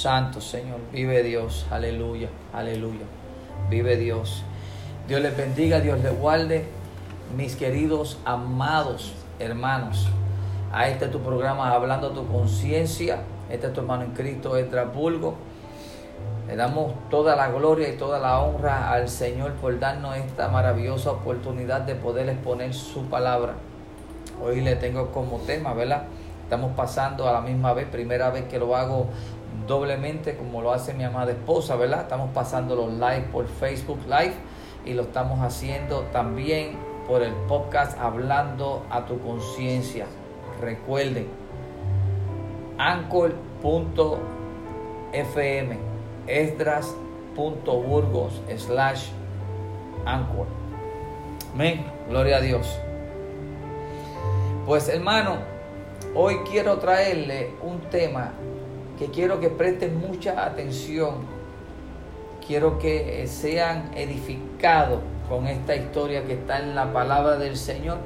Santo Señor, vive Dios, aleluya, aleluya, vive Dios. Dios les bendiga, Dios les guarde, mis queridos, amados hermanos. A este tu programa Hablando tu conciencia, este es tu hermano en Cristo, Bulgo. Le damos toda la gloria y toda la honra al Señor por darnos esta maravillosa oportunidad de poder exponer su palabra. Hoy le tengo como tema, ¿verdad? Estamos pasando a la misma vez, primera vez que lo hago doblemente como lo hace mi amada esposa, ¿verdad? Estamos pasando los live por Facebook Live y lo estamos haciendo también por el podcast Hablando a tu conciencia. Recuerden, anchor.fm, esdras.burgos slash anchor. Amén, gloria a Dios. Pues hermano, hoy quiero traerle un tema que quiero que presten mucha atención. Quiero que sean edificados con esta historia que está en la palabra del Señor.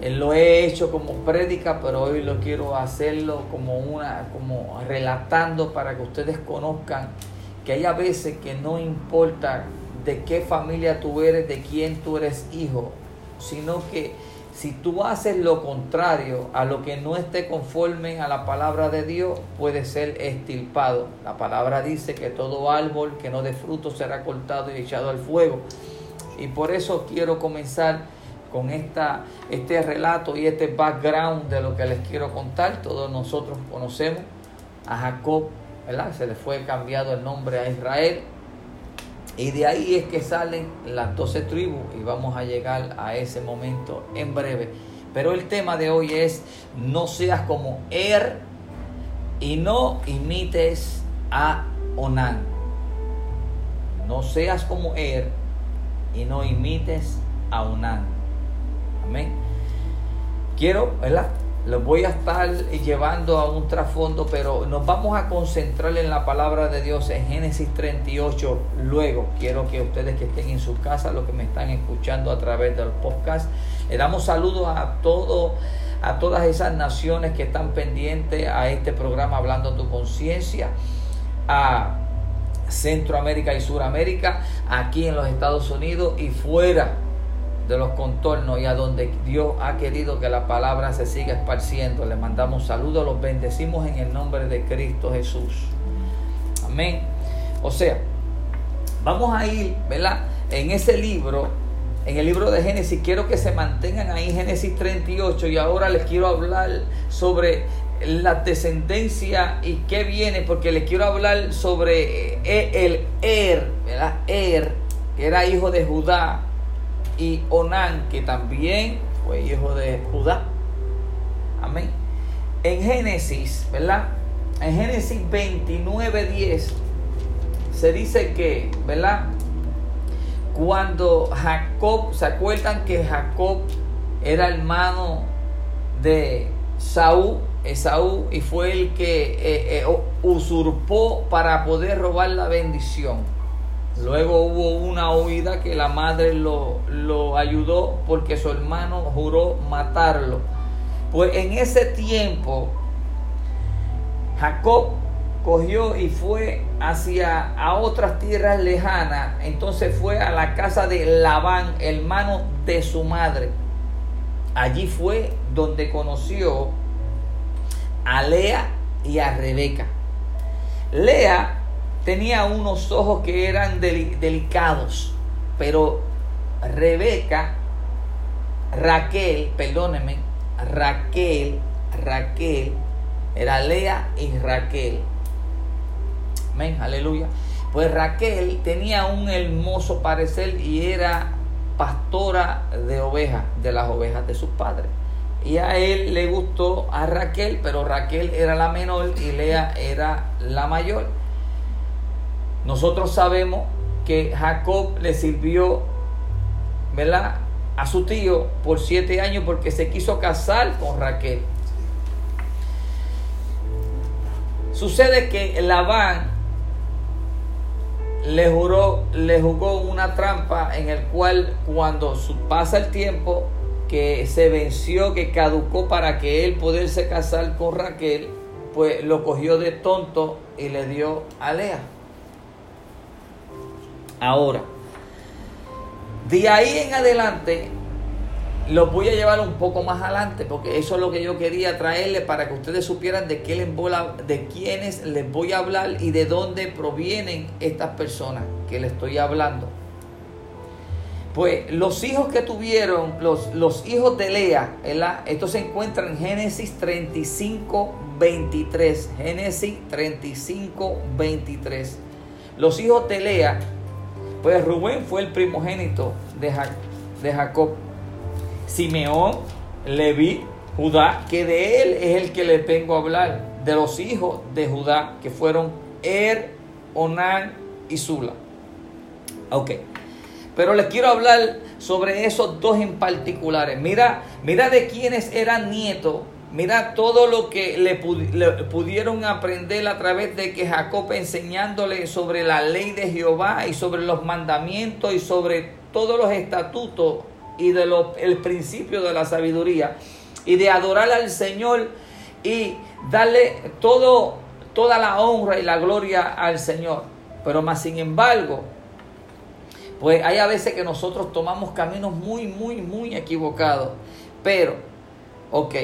Eh, lo he hecho como prédica, pero hoy lo quiero hacerlo como una, como relatando para que ustedes conozcan que hay a veces que no importa de qué familia tú eres, de quién tú eres hijo, sino que si tú haces lo contrario a lo que no esté conforme a la palabra de Dios, puede ser estilpado. La palabra dice que todo árbol que no dé fruto será cortado y echado al fuego. Y por eso quiero comenzar con esta, este relato y este background de lo que les quiero contar. Todos nosotros conocemos a Jacob, ¿verdad? Se le fue cambiado el nombre a Israel y de ahí es que salen las doce tribus y vamos a llegar a ese momento en breve. Pero el tema de hoy es no seas como Er y no imites a Onán. No seas como Er y no imites a Onán. Amén. Quiero, ¿verdad? Los voy a estar llevando a un trasfondo, pero nos vamos a concentrar en la palabra de Dios en Génesis 38. Luego, quiero que ustedes que estén en su casa, los que me están escuchando a través del podcast, le damos saludos a todos a todas esas naciones que están pendientes a este programa Hablando tu conciencia, a Centroamérica y Suramérica, aquí en los Estados Unidos y fuera de los contornos y a donde Dios ha querido que la palabra se siga esparciendo. Le mandamos saludos, los bendecimos en el nombre de Cristo Jesús. Amén. O sea, vamos a ir, ¿verdad? En ese libro, en el libro de Génesis, quiero que se mantengan ahí, Génesis 38, y ahora les quiero hablar sobre la descendencia y qué viene, porque les quiero hablar sobre eh, el Er, ¿verdad? Er, que era hijo de Judá, y Onán, que también fue hijo de Judá. Amén. En Génesis, ¿verdad? En Génesis 29, 10 se dice que, ¿verdad? Cuando Jacob, ¿se acuerdan que Jacob era hermano de Saúl? Esaú y fue el que eh, eh, usurpó para poder robar la bendición. Luego hubo una huida que la madre lo, lo ayudó porque su hermano juró matarlo. Pues en ese tiempo Jacob cogió y fue hacia a otras tierras lejanas. Entonces fue a la casa de Labán, hermano de su madre. Allí fue donde conoció a Lea y a Rebeca. Lea tenía unos ojos que eran delicados, pero Rebeca, Raquel, perdónenme, Raquel, Raquel, era Lea y Raquel. Amén, aleluya. Pues Raquel tenía un hermoso parecer y era pastora de ovejas, de las ovejas de sus padres. Y a él le gustó a Raquel, pero Raquel era la menor y Lea era la mayor. Nosotros sabemos que Jacob le sirvió, ¿verdad? A su tío por siete años porque se quiso casar con Raquel. Sucede que Labán le juró, le jugó una trampa en el cual cuando pasa el tiempo que se venció, que caducó para que él poderse casar con Raquel, pues lo cogió de tonto y le dio a Lea. Ahora, de ahí en adelante, lo voy a llevar un poco más adelante, porque eso es lo que yo quería traerle para que ustedes supieran de, qué les voy a, de quiénes les voy a hablar y de dónde provienen estas personas que les estoy hablando. Pues los hijos que tuvieron, los, los hijos de Lea, ¿verdad? Esto se encuentra en Génesis 35, 23. Génesis 35, 23. Los hijos de Lea, pues Rubén fue el primogénito de, de Jacob. Simeón, Leví, Judá, que de él es el que les vengo a hablar, de los hijos de Judá, que fueron Er, Onán y Sula. Ok. Pero les quiero hablar sobre esos dos en particulares. Mira, mira de quienes eran nietos. Mira todo lo que le, pudieron aprender a través de que Jacob enseñándole sobre la ley de Jehová y sobre los mandamientos y sobre todos los estatutos y de el principio de la sabiduría y de adorar al Señor y darle todo, toda la honra y la gloria al Señor. Pero más sin embargo, pues hay a veces que nosotros tomamos caminos muy, muy, muy equivocados. Pero, ok,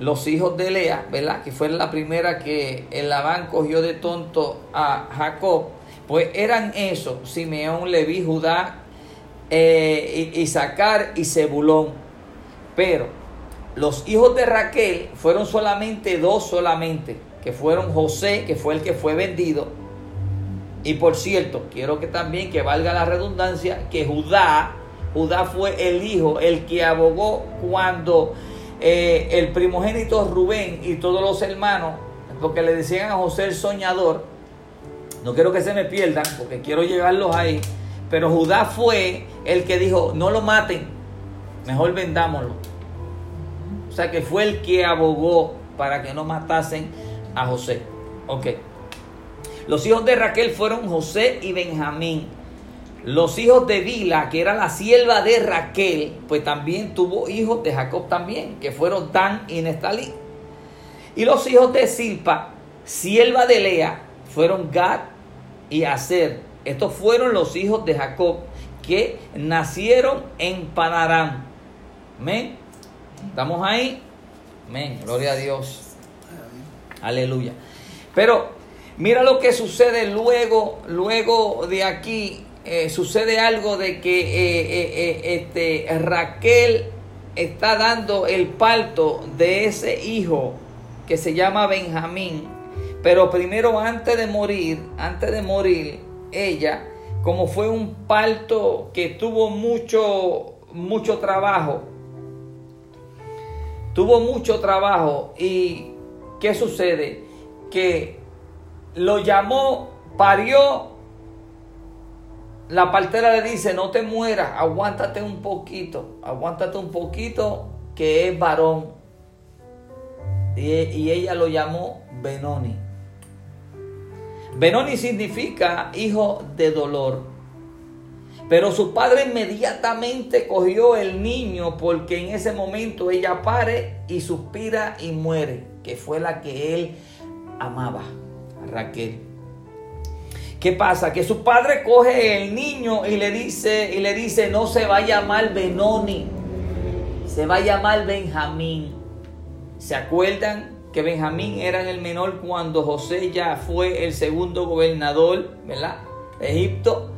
los hijos de Lea, ¿verdad? Que fue la primera que el Labán cogió de tonto a Jacob. Pues eran esos, Simeón, Leví, Judá, eh, y Zebulón. Pero los hijos de Raquel fueron solamente dos solamente, que fueron José, que fue el que fue vendido, y por cierto, quiero que también que valga la redundancia, que Judá, Judá fue el hijo, el que abogó cuando eh, el primogénito Rubén y todos los hermanos, porque le decían a José el soñador, no quiero que se me pierdan, porque quiero llevarlos ahí, pero Judá fue el que dijo, no lo maten, mejor vendámoslo. O sea que fue el que abogó para que no matasen a José. Ok. Los hijos de Raquel fueron José y Benjamín. Los hijos de Bila, que era la sierva de Raquel, pues también tuvo hijos de Jacob también, que fueron Dan y Nestalí. Y los hijos de Silpa, sierva de Lea, fueron Gad y Aser. Estos fueron los hijos de Jacob que nacieron en Panaram. Amén. ¿Estamos ahí? Amén. Gloria a Dios. Aleluya. Pero Mira lo que sucede luego, luego de aquí. Eh, sucede algo de que eh, eh, este, Raquel está dando el parto de ese hijo que se llama Benjamín. Pero primero antes de morir, antes de morir, ella, como fue un parto que tuvo mucho, mucho trabajo, tuvo mucho trabajo y ¿qué sucede? Que lo llamó, parió. La partera le dice, no te mueras, aguántate un poquito, aguántate un poquito, que es varón. Y, ella lo llamó Benoni. Benoni significa hijo de dolor. Pero su padre inmediatamente cogió el niño porque en ese momento ella pare y suspira y muere, que fue la que él amaba. Raquel. ¿Qué pasa? Que su padre coge el niño y le dice, y le dice, no se va a llamar Benoni, se va a llamar Benjamín. ¿Se acuerdan que Benjamín era el menor cuando José ya fue el segundo gobernador, ¿verdad? De Egipto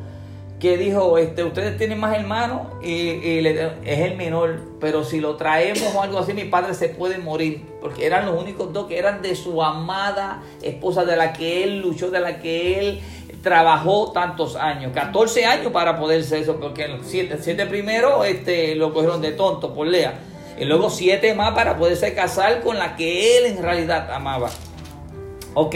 que dijo, este, ustedes tienen más hermanos y, es el menor, pero si lo traemos o algo así, mi padre se puede morir, porque eran los únicos dos que eran de su amada esposa, de la que él luchó, de la que él trabajó tantos años, 14 años para poder ser eso, porque los siete, primeros este, lo cogieron de tonto por Lea, y luego siete más para poderse casar con la que él en realidad amaba. Ok.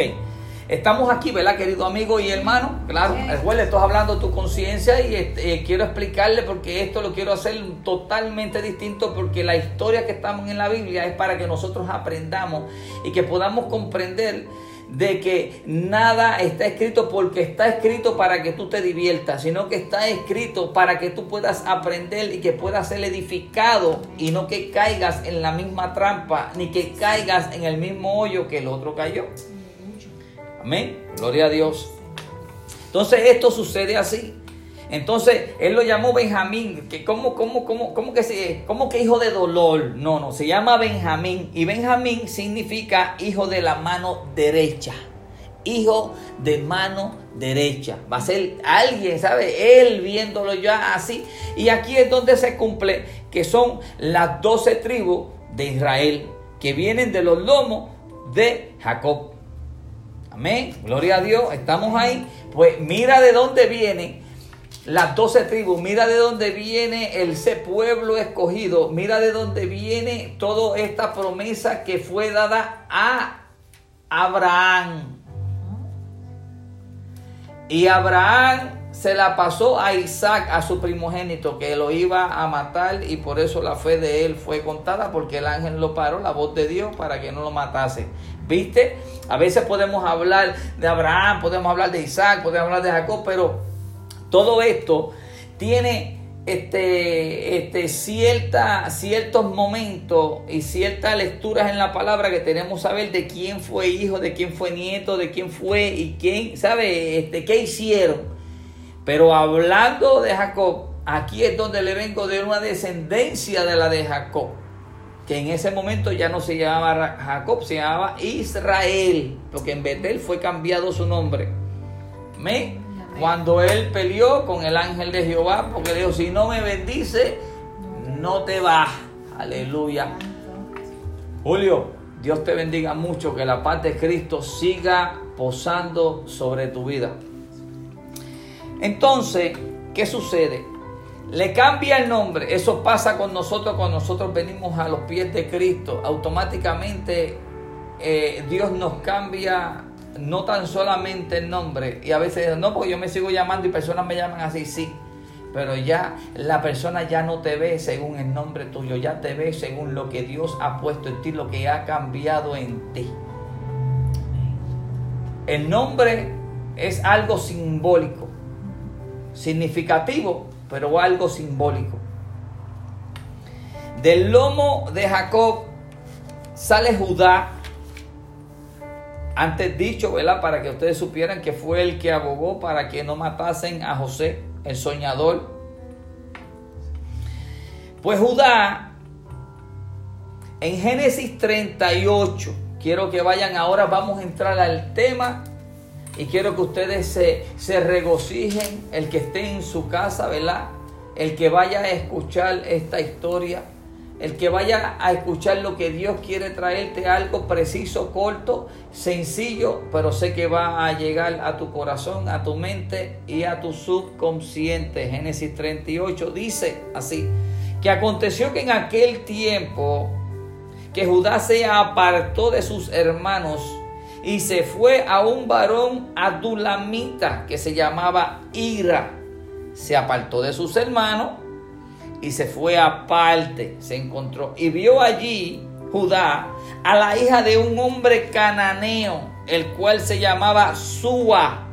Estamos aquí, ¿verdad, querido amigo y hermano? Claro, el juez le estoy hablando de tu conciencia y este, quiero explicarle porque esto lo quiero hacer totalmente distinto porque la historia que estamos en la Biblia es para que nosotros aprendamos y que podamos comprender de que nada está escrito porque está escrito para que tú te diviertas, sino que está escrito para que tú puedas aprender y que puedas ser edificado y no que caigas en la misma trampa ni que caigas en el mismo hoyo que el otro cayó. Amén. Gloria a Dios. Entonces esto sucede así. Entonces él lo llamó Benjamín, que como, como, como, como que se, como que hijo de dolor. No, no, se llama Benjamín y Benjamín significa hijo de la mano derecha. Hijo de mano derecha. Va a ser alguien, ¿sabe? Él viéndolo ya así. Y aquí es donde se cumple que son las doce tribus de Israel que vienen de los lomos de Jacob. Amén. Gloria a Dios. Estamos ahí. Pues mira de dónde viene las doce tribus, mira de dónde viene el ese pueblo escogido, mira de dónde viene toda esta promesa que fue dada a Abraham. Y Abraham se la pasó a Isaac, a su primogénito, que lo iba a matar y por eso la fe de él fue contada, porque el ángel lo paró, la voz de Dios, para que no lo matase. ¿Viste? A veces podemos hablar de Abraham, podemos hablar de Isaac, podemos hablar de Jacob, pero todo esto tiene este, este, cierta, ciertos momentos y ciertas lecturas en la palabra que tenemos saber de quién fue hijo, de quién fue nieto, de quién fue y quién, ¿sabe? Este, ¿Qué hicieron? Pero hablando de Jacob, aquí es donde le vengo de una descendencia de la de Jacob, que en ese momento ya no se llamaba Jacob, se llamaba Israel, porque en Betel fue cambiado su nombre. ¿Me? Cuando él peleó con el ángel de Jehová, porque le dijo, si no me bendice, no te vas. Aleluya. Julio, Dios te bendiga mucho, que la paz de Cristo siga posando sobre tu vida. Entonces, ¿qué sucede? Le cambia el nombre. Eso pasa con nosotros cuando nosotros venimos a los pies de Cristo. Automáticamente eh, Dios nos cambia no tan solamente el nombre, y a veces no, porque yo me sigo llamando y personas me llaman así, sí, pero ya la persona ya no te ve según el nombre tuyo, ya te ve según lo que Dios ha puesto en ti, lo que ha cambiado en ti. El nombre es algo simbólico, significativo, pero algo simbólico. Del lomo de Jacob sale Judá, antes dicho, ¿verdad? Para que ustedes supieran que fue el que abogó para que no matasen a José, el soñador. Pues Judá, en Génesis 38, quiero que vayan ahora, vamos a entrar al tema y quiero que ustedes se, regocijen, el que esté en su casa, ¿verdad? El que vaya a escuchar esta historia el que vaya a escuchar lo que Dios quiere traerte, algo preciso, corto, sencillo, pero sé que va a llegar a tu corazón, a tu mente y a tu subconsciente. Génesis 38 dice así, que aconteció que en aquel tiempo que Judá se apartó de sus hermanos y se fue a un varón adulamita que se llamaba Ira. Se apartó de sus hermanos y se fue aparte, se encontró y vio allí Judá a la hija de un hombre cananeo, el cual se llamaba Sua.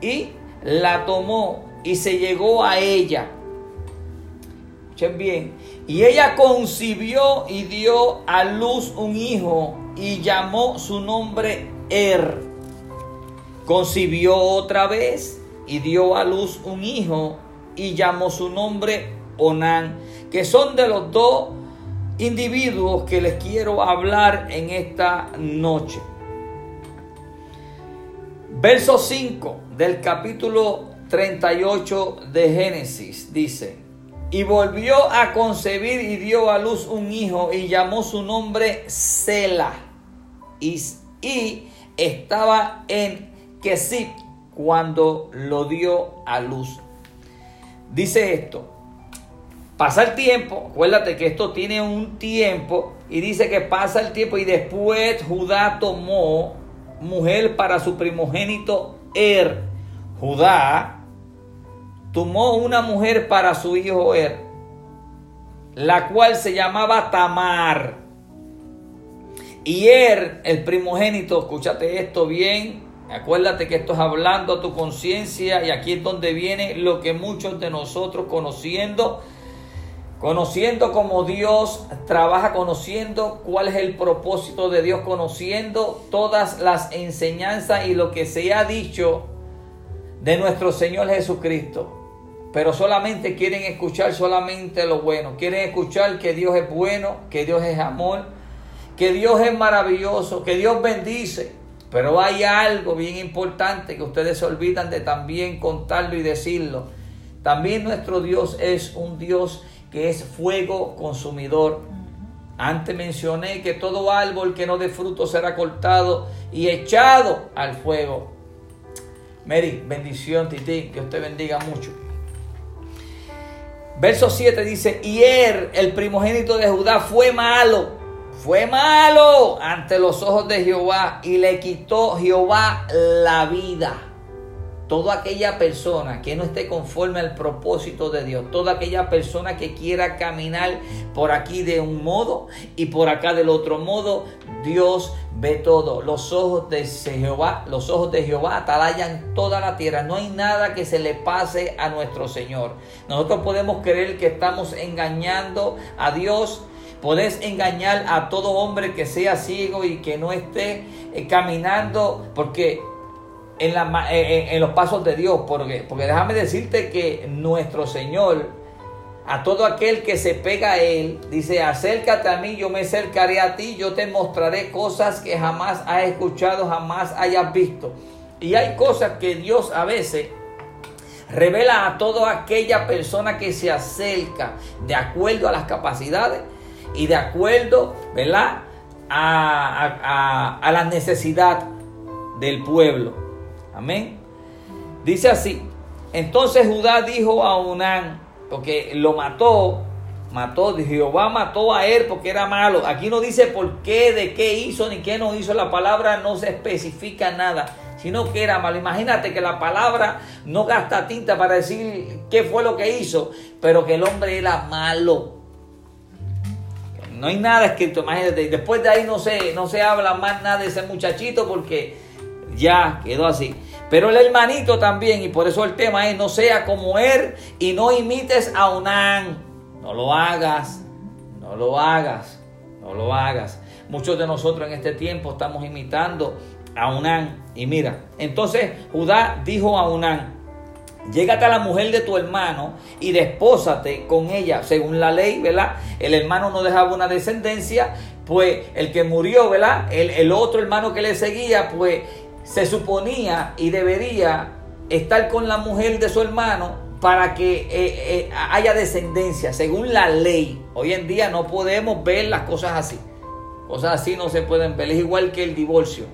Y la tomó y se llegó a ella. Escuchen bien. Y ella concibió y dio a luz un hijo y llamó su nombre Er. Concibió otra vez y dio a luz un hijo y llamó su nombre Onán, que son de los dos individuos que les quiero hablar en esta noche. Verso 5 del capítulo 38 de Génesis dice, y volvió a concebir y dio a luz un hijo y llamó su nombre Sela. Y, estaba en Kesip cuando lo dio a luz dice esto. Pasa el tiempo, acuérdate que esto tiene un tiempo y dice que pasa el tiempo y después Judá tomó mujer para su primogénito Er. Judá tomó una mujer para su hijo Er, la cual se llamaba Tamar. Y él, el primogénito, escúchate esto bien, acuérdate que esto es hablando a tu conciencia y aquí es donde viene lo que muchos de nosotros conociendo, conociendo como Dios trabaja, conociendo cuál es el propósito de Dios, conociendo todas las enseñanzas y lo que se ha dicho de nuestro Señor Jesucristo. Pero solamente quieren escuchar solamente lo bueno. Quieren escuchar que Dios es bueno, que Dios es amor, que Dios es maravilloso, que Dios bendice. Pero hay algo bien importante que ustedes se olvidan de también contarlo y decirlo. También nuestro Dios es un Dios que es fuego consumidor. Antes mencioné que todo árbol que no dé fruto será cortado y echado al fuego. Mary, bendición, Titi, que usted bendiga mucho. Verso 7 dice, y él, el primogénito de Judá, fue malo, fue malo ante los ojos de Jehová y le quitó Jehová la vida toda aquella persona que no esté conforme al propósito de Dios, toda aquella persona que quiera caminar por aquí de un modo y por acá del otro modo, Dios ve todo. Los ojos de Jehová, los ojos de Jehová atalayan toda la tierra. No hay nada que se le pase a nuestro Señor. Nosotros podemos creer que estamos engañando a Dios. Podés engañar a todo hombre que sea ciego y que no esté eh, caminando porque eh, eh, en, los pasos de Dios, porque, porque déjame decirte que nuestro Señor, a todo aquel que se pega a Él, dice, acércate a mí, yo me acercaré a ti, yo te mostraré cosas que jamás has escuchado, jamás hayas visto. Y hay cosas que Dios a veces revela a toda aquella persona que se acerca de acuerdo a las capacidades y de acuerdo, ¿verdad? A la necesidad del pueblo. Amén. Dice así. Entonces Judá dijo a Unán, porque lo mató, mató, Jehová mató a él porque era malo. Aquí no dice por qué, de qué hizo, ni qué no hizo. La palabra no se especifica nada, sino que era malo. Imagínate que la palabra no gasta tinta para decir qué fue lo que hizo, pero que el hombre era malo. No hay nada escrito, imagínate. Después de ahí no se, no se habla más nada de ese muchachito porque ya quedó así. Pero el hermanito también, y por eso el tema es, no sea como él y no imites a Onán. No lo hagas, no lo hagas, no lo hagas. Muchos de nosotros en este tiempo estamos imitando a Onán. Y mira, entonces Judá dijo a Onán, Llégate a la mujer de tu hermano y despósate con ella. Según la ley, ¿verdad? El hermano no dejaba una descendencia, pues el que murió, ¿verdad? El, el otro hermano que le seguía, pues se suponía y debería estar con la mujer de su hermano para que eh, eh, haya descendencia, según la ley. Hoy en día no podemos ver las cosas así. Cosas así no se pueden ver. Es igual que el divorcio.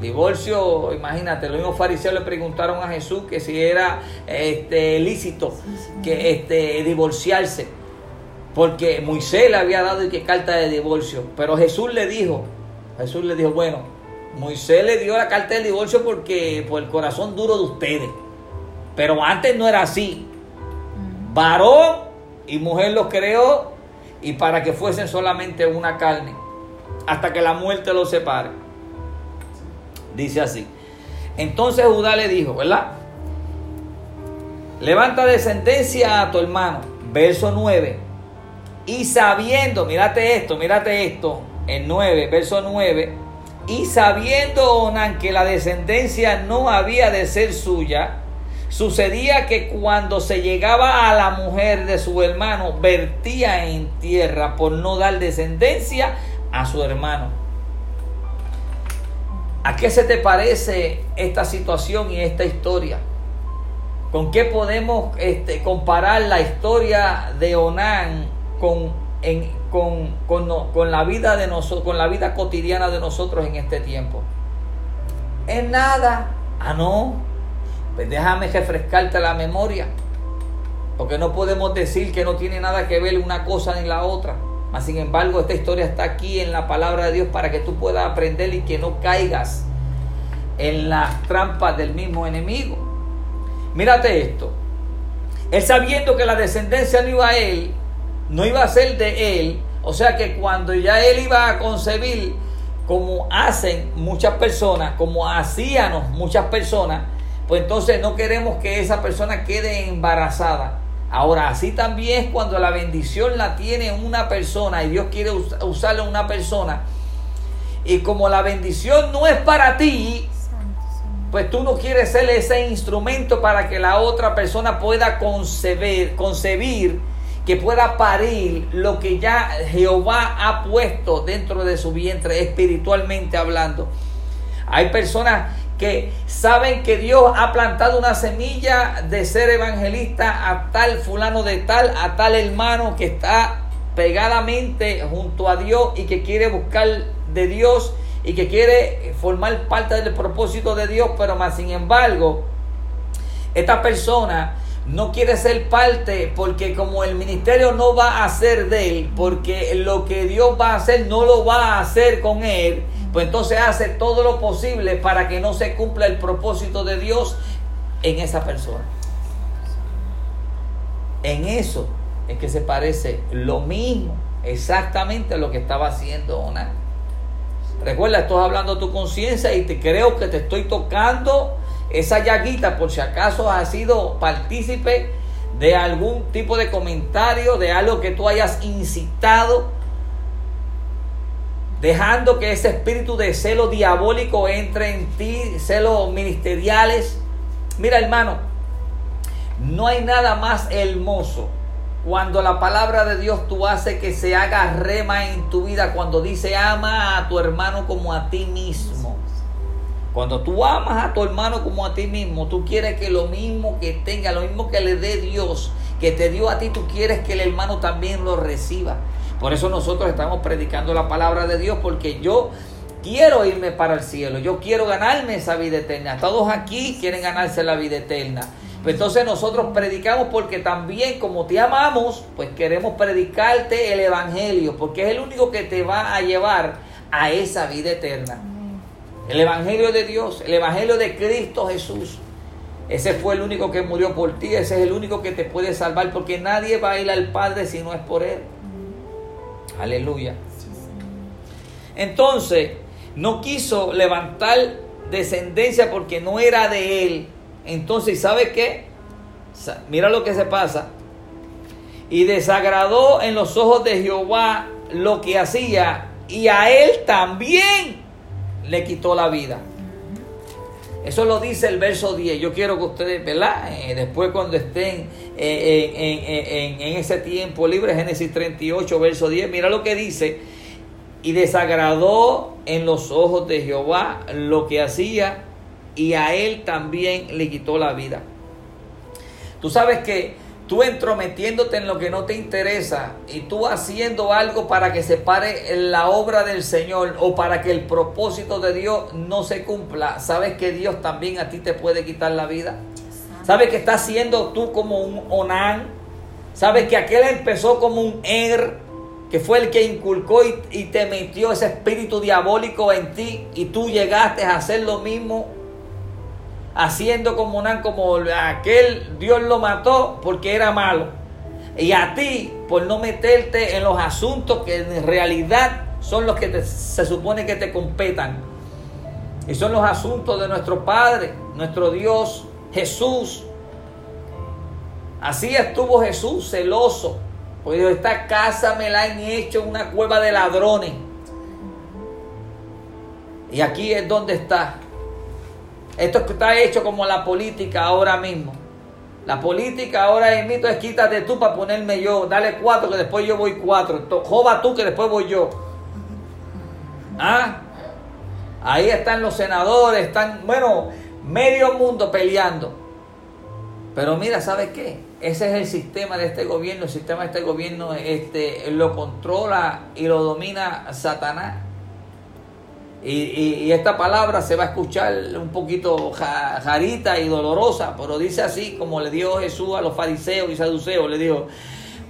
Divorcio, imagínate, los mismos fariseos le preguntaron a Jesús que si era este, lícito que este, divorciarse. Porque Moisés le había dado y que carta de divorcio. Pero Jesús le dijo, Jesús le dijo, bueno, Moisés le dio la carta del divorcio porque por el corazón duro de ustedes. Pero antes no era así. Varón y mujer los creó y para que fuesen solamente una carne. Hasta que la muerte los separe. Dice así. Entonces Judá le dijo, ¿verdad? Levanta descendencia a tu hermano. Verso 9. Y sabiendo, mírate esto, mírate esto. En 9, verso 9 y sabiendo Onan que la descendencia no había de ser suya, sucedía que cuando se llegaba a la mujer de su hermano, vertía en tierra por no dar descendencia a su hermano. ¿A qué se te parece esta situación y esta historia? ¿Con qué podemos este, comparar la historia de Onán con, en, con, la vida de nosotros, con la vida cotidiana de nosotros en este tiempo? En nada. Ah, no. Pues déjame refrescarte la memoria. Porque no podemos decir que no tiene nada que ver una cosa ni la otra. Mas, sin embargo, esta historia está aquí en la palabra de Dios para que tú puedas aprender y que no caigas en las trampas del mismo enemigo. Mírate esto. Él sabiendo que la descendencia no iba él, no iba a ser de él. O sea que cuando ya él iba a concebir, como hacen muchas personas, como hacíamos muchas personas, pues entonces no queremos que esa persona quede embarazada. Ahora, así también es cuando la bendición la tiene una persona y Dios quiere usarla una persona. Y como la bendición no es para ti, pues tú no quieres ser ese instrumento para que la otra persona pueda concebir, concebir que pueda parir lo que ya Jehová ha puesto dentro de su vientre espiritualmente hablando. Hay personas que saben que Dios ha plantado una semilla de ser evangelista a tal fulano de tal, a tal hermano que está pegadamente junto a Dios y que quiere buscar de Dios y que quiere formar parte del propósito de Dios, pero más sin embargo, esta persona no quiere ser parte porque como el ministerio no va a ser de él, porque lo que Dios va a hacer no lo va a hacer con él, pues entonces hace todo lo posible para que no se cumpla el propósito de Dios en esa persona. En eso es que se parece lo mismo, exactamente a lo que estaba haciendo Ona. Recuerda, estoy hablando de tu conciencia y te creo que te estoy tocando esa llaguita, por si acaso has sido partícipe de algún tipo de comentario, de algo que tú hayas incitado, dejando que ese espíritu de celo diabólico entre en ti, celos ministeriales. Mira hermano, no hay nada más hermoso cuando la palabra de Dios tú hace que se haga rema en tu vida, cuando dice ama a tu hermano como a ti mismo. Cuando tú amas a tu hermano como a ti mismo, tú quieres que lo mismo que tenga, lo mismo que le dé Dios, que te dio a ti, tú quieres que el hermano también lo reciba. Por eso nosotros estamos predicando la palabra de Dios, porque yo quiero irme para el cielo, yo quiero ganarme esa vida eterna. Todos aquí quieren ganarse la vida eterna. Pues entonces nosotros predicamos porque también como te amamos, pues queremos predicarte el Evangelio, porque es el único que te va a llevar a esa vida eterna. El Evangelio de Dios, el Evangelio de Cristo Jesús. Ese fue el único que murió por ti, ese es el único que te puede salvar, porque nadie va a ir al Padre si no es por Él. Aleluya. Entonces, no quiso levantar descendencia porque no era de Él. Entonces, ¿sabe qué? Mira lo que se pasa. Y desagradó en los ojos de Jehová lo que hacía, y a Él también le quitó la vida. Eso lo dice el verso 10. Yo quiero que ustedes, ¿verdad? Eh, después cuando estén eh, en, ese tiempo libre, Génesis 38, verso 10, mira lo que dice. Y desagradó en los ojos de Jehová lo que hacía y a él también le quitó la vida. Tú sabes que tú entrometiéndote en lo que no te interesa y tú haciendo algo para que se pare la obra del Señor o para que el propósito de Dios no se cumpla, sabes que Dios también a ti te puede quitar la vida. Sabes que estás siendo tú como un Onán. Sabes que aquel empezó como un Er, que fue el que inculcó y, y te metió ese espíritu diabólico en ti y tú llegaste a hacer lo mismo haciendo como Onán, como aquel Dios lo mató porque era malo. Y a ti, por no meterte en los asuntos que en realidad son los que se supone que te competan. Y son los asuntos de nuestro Padre, nuestro Dios, Jesús. Así estuvo Jesús celoso. Porque esta casa me la han hecho una cueva de ladrones. Y aquí es donde está. Esto está hecho como la política ahora mismo. La política ahora mito es quítate tú para ponerme yo. Dale cuatro que después yo voy cuatro. Joba tú que después voy yo. ¿Ah? Ahí están los senadores, están, bueno, medio mundo peleando. Pero mira, ¿sabes qué? Ese es el sistema de este gobierno. El sistema de este gobierno este, lo controla y lo domina Satanás. Y, esta palabra se va a escuchar un poquito jarita y dolorosa, pero dice así como le dio Jesús a los fariseos y saduceos, le dijo,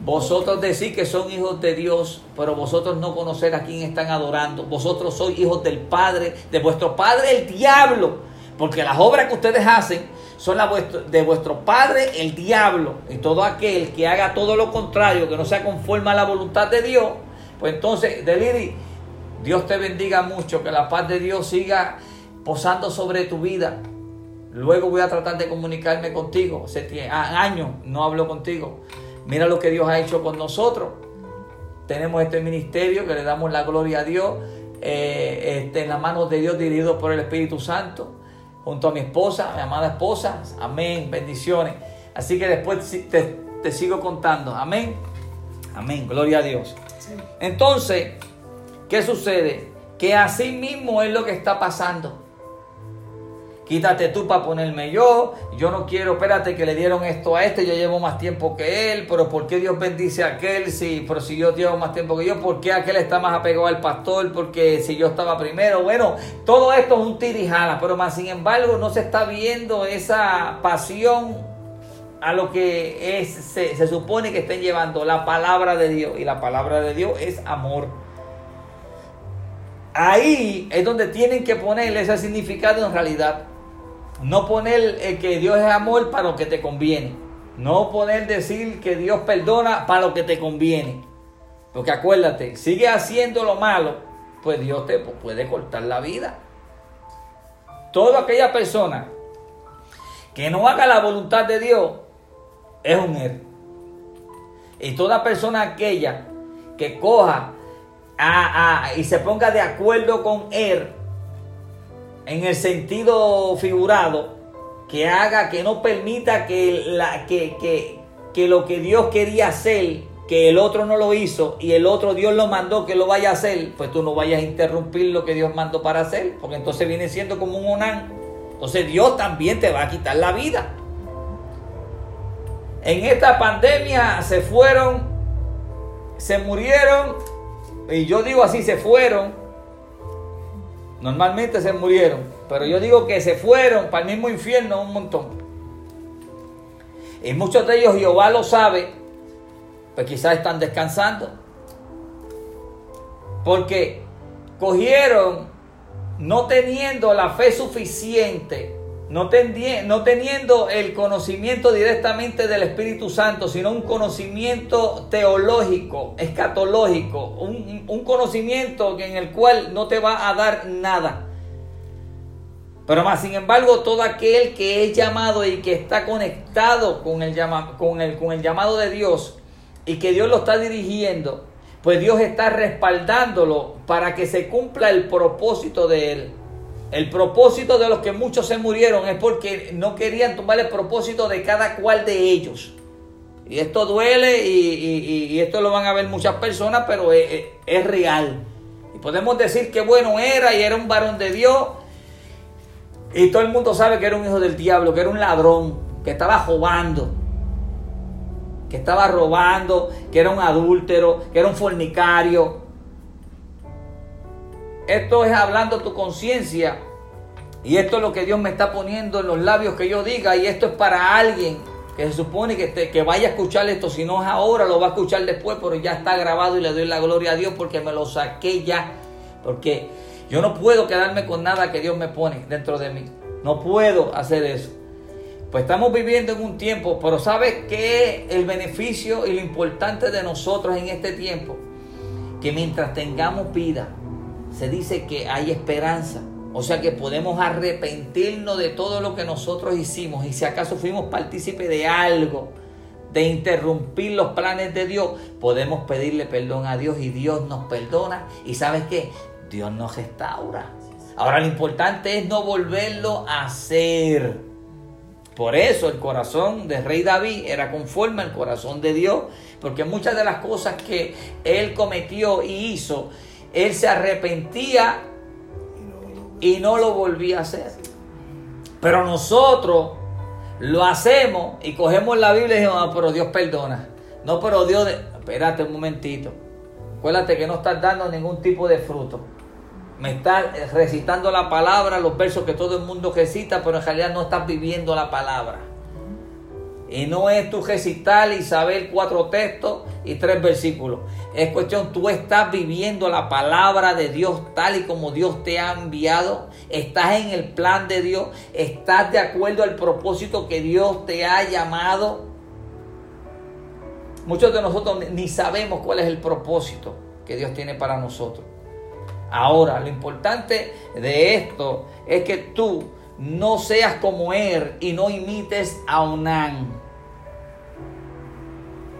vosotros decís que son hijos de Dios, pero vosotros no conocéis a quién están adorando. Vosotros sois hijos del Padre, de vuestro Padre el diablo, porque las obras que ustedes hacen son las de vuestro Padre el diablo. Y todo aquel que haga todo lo contrario, que no sea conforme a la voluntad de Dios, pues entonces, Deliri, Dios te bendiga mucho, que la paz de Dios siga posando sobre tu vida. Luego voy a tratar de comunicarme contigo. Hace años no hablo contigo. Mira lo que Dios ha hecho con nosotros. Tenemos este ministerio que le damos la gloria a Dios. Eh, este, en las manos de Dios dirigido por el Espíritu Santo. Junto a mi esposa, mi amada esposa. Amén. Bendiciones. Así que después te, te sigo contando. Amén. Amén. Gloria a Dios. Entonces, ¿qué sucede? Que así mismo es lo que está pasando. Quítate tú para ponerme yo. Yo no quiero, espérate que le dieron esto a este. Yo llevo más tiempo que él. Pero ¿por qué Dios bendice a aquel? Si, pero si yo llevo más tiempo que yo, ¿por qué aquel está más apegado al pastor? Porque si yo estaba primero. Bueno, todo esto es un tirijala. Pero más sin embargo, no se está viendo esa pasión a lo que es, se, se supone que estén llevando la palabra de Dios. Y la palabra de Dios es amor. Ahí es donde tienen que ponerle ese significado en realidad. No poner eh, que Dios es amor para lo que te conviene. No poner decir que Dios perdona para lo que te conviene. Porque acuérdate, sigue haciendo lo malo, pues Dios te puede cortar la vida. Toda aquella persona que no haga la voluntad de Dios es un error. Y toda persona aquella que coja y se ponga de acuerdo con él en el sentido figurado, que haga, que no permita que, la, que, que, que lo que Dios quería hacer, que el otro no lo hizo y el otro Dios lo mandó que lo vaya a hacer, pues tú no vayas a interrumpir lo que Dios mandó para hacer, porque entonces viene siendo como un onán. Entonces Dios también te va a quitar la vida. En esta pandemia se fueron, se murieron, y yo digo así, se fueron Normalmente se murieron, pero yo digo que se fueron para el mismo infierno un montón. Y muchos de ellos Jehová lo sabe, pues quizás están descansando. Porque cogieron no teniendo la fe suficiente no, teniendo el conocimiento directamente del Espíritu Santo, sino un conocimiento teológico, escatológico, un, conocimiento en el cual no te va a dar nada. Pero más, sin embargo, todo aquel que es llamado y que está conectado con el, con, el, con el llamado de Dios y que Dios lo está dirigiendo, pues Dios está respaldándolo para que se cumpla el propósito de él. El propósito de los que muchos se murieron es porque no querían tomar el propósito de cada cual de ellos. Y esto duele y, esto lo van a ver muchas personas, pero es, es, real. Y podemos decir que bueno era y era un varón de Dios. Y todo el mundo sabe que era un hijo del diablo, que era un ladrón, que estaba robando. Que estaba robando, que era un adúltero, que era un fornicario, esto es hablando tu conciencia. Y esto es lo que Dios me está poniendo en los labios que yo diga. Y esto es para alguien que se supone que, que vaya a escuchar esto. Si no es ahora, lo va a escuchar después. Pero ya está grabado y le doy la gloria a Dios porque me lo saqué ya. Porque yo no puedo quedarme con nada que Dios me pone dentro de mí. No puedo hacer eso. Pues estamos viviendo en un tiempo, pero ¿sabes qué es el beneficio y lo importante de nosotros en este tiempo? Que mientras tengamos vida, se dice que hay esperanza. O sea que podemos arrepentirnos de todo lo que nosotros hicimos y si acaso fuimos partícipes de algo, de interrumpir los planes de Dios, podemos pedirle perdón a Dios y Dios nos perdona. Y sabes qué? Dios nos restaura. Ahora lo importante es no volverlo a hacer. Por eso el corazón de rey David era conforme al corazón de Dios, porque muchas de las cosas que él cometió y hizo, él se arrepentía y no lo volvía a hacer. Pero nosotros lo hacemos y cogemos la Biblia y decimos, no, pero Dios perdona. No, pero Dios, espérate un momentito. Acuérdate que no estás dando ningún tipo de fruto. Me estás recitando la palabra, los versos que todo el mundo recita, pero en realidad no estás viviendo la palabra. Y no es tu recitar y saber cuatro textos y tres versículos. Es cuestión, tú estás viviendo la palabra de Dios tal y como Dios te ha enviado. Estás en el plan de Dios. Estás de acuerdo al propósito que Dios te ha llamado. Muchos de nosotros ni sabemos cuál es el propósito que Dios tiene para nosotros. Ahora, lo importante de esto es que tú no seas como él y no imites a Onán.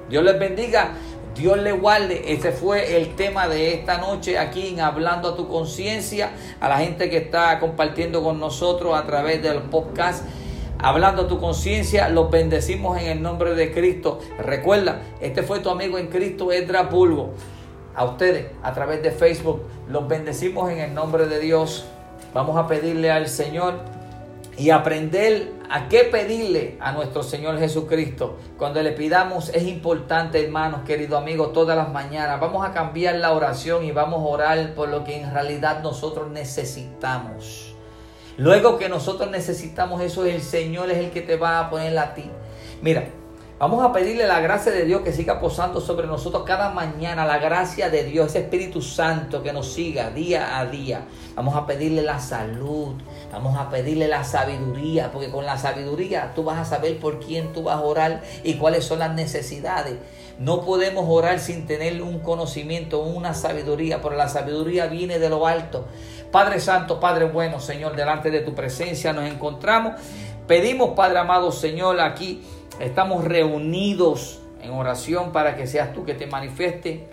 Dios les bendiga. Dios le guarde. Ese fue el tema de esta noche aquí en Hablando a tu conciencia. A la gente que está compartiendo con nosotros a través del podcast. Hablando a tu conciencia, los bendecimos en el nombre de Cristo. Recuerda, este fue tu amigo en Cristo, Edra Pulvo. A ustedes, a través de Facebook, los bendecimos en el nombre de Dios. Vamos a pedirle al Señor y aprender a qué pedirle a nuestro Señor Jesucristo. Cuando le pidamos es importante, hermanos, queridos amigos, todas las mañanas. Vamos a cambiar la oración y vamos a orar por lo que en realidad nosotros necesitamos. Luego que nosotros necesitamos eso, el Señor es el que te va a poner a ti. Mira, Vamos a pedirle la gracia de Dios que siga posando sobre nosotros cada mañana, la gracia de Dios, ese Espíritu Santo que nos siga día a día. Vamos a pedirle la salud, vamos a pedirle la sabiduría, porque con la sabiduría tú vas a saber por quién tú vas a orar y cuáles son las necesidades. No podemos orar sin tener un conocimiento, una sabiduría, pero la sabiduría viene de lo alto. Padre Santo, Padre bueno, Señor, delante de tu presencia nos encontramos. Pedimos, Padre amado, Señor, aquí Estamos reunidos en oración para que seas tú que te manifieste,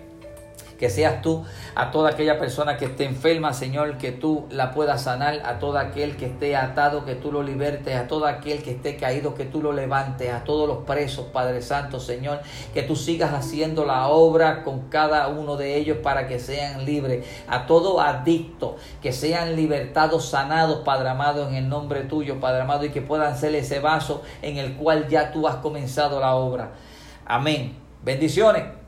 que seas tú a toda aquella persona que esté enferma, Señor, que tú la puedas sanar, a todo aquel que esté atado, que tú lo libertes, a todo aquel que esté caído, que tú lo levantes, a todos los presos, Padre Santo, Señor, que tú sigas haciendo la obra con cada uno de ellos para que sean libres, a todo adicto, que sean libertados, sanados, Padre amado, en el nombre tuyo, Padre amado, y que puedan ser ese vaso en el cual ya tú has comenzado la obra. Amén. Bendiciones.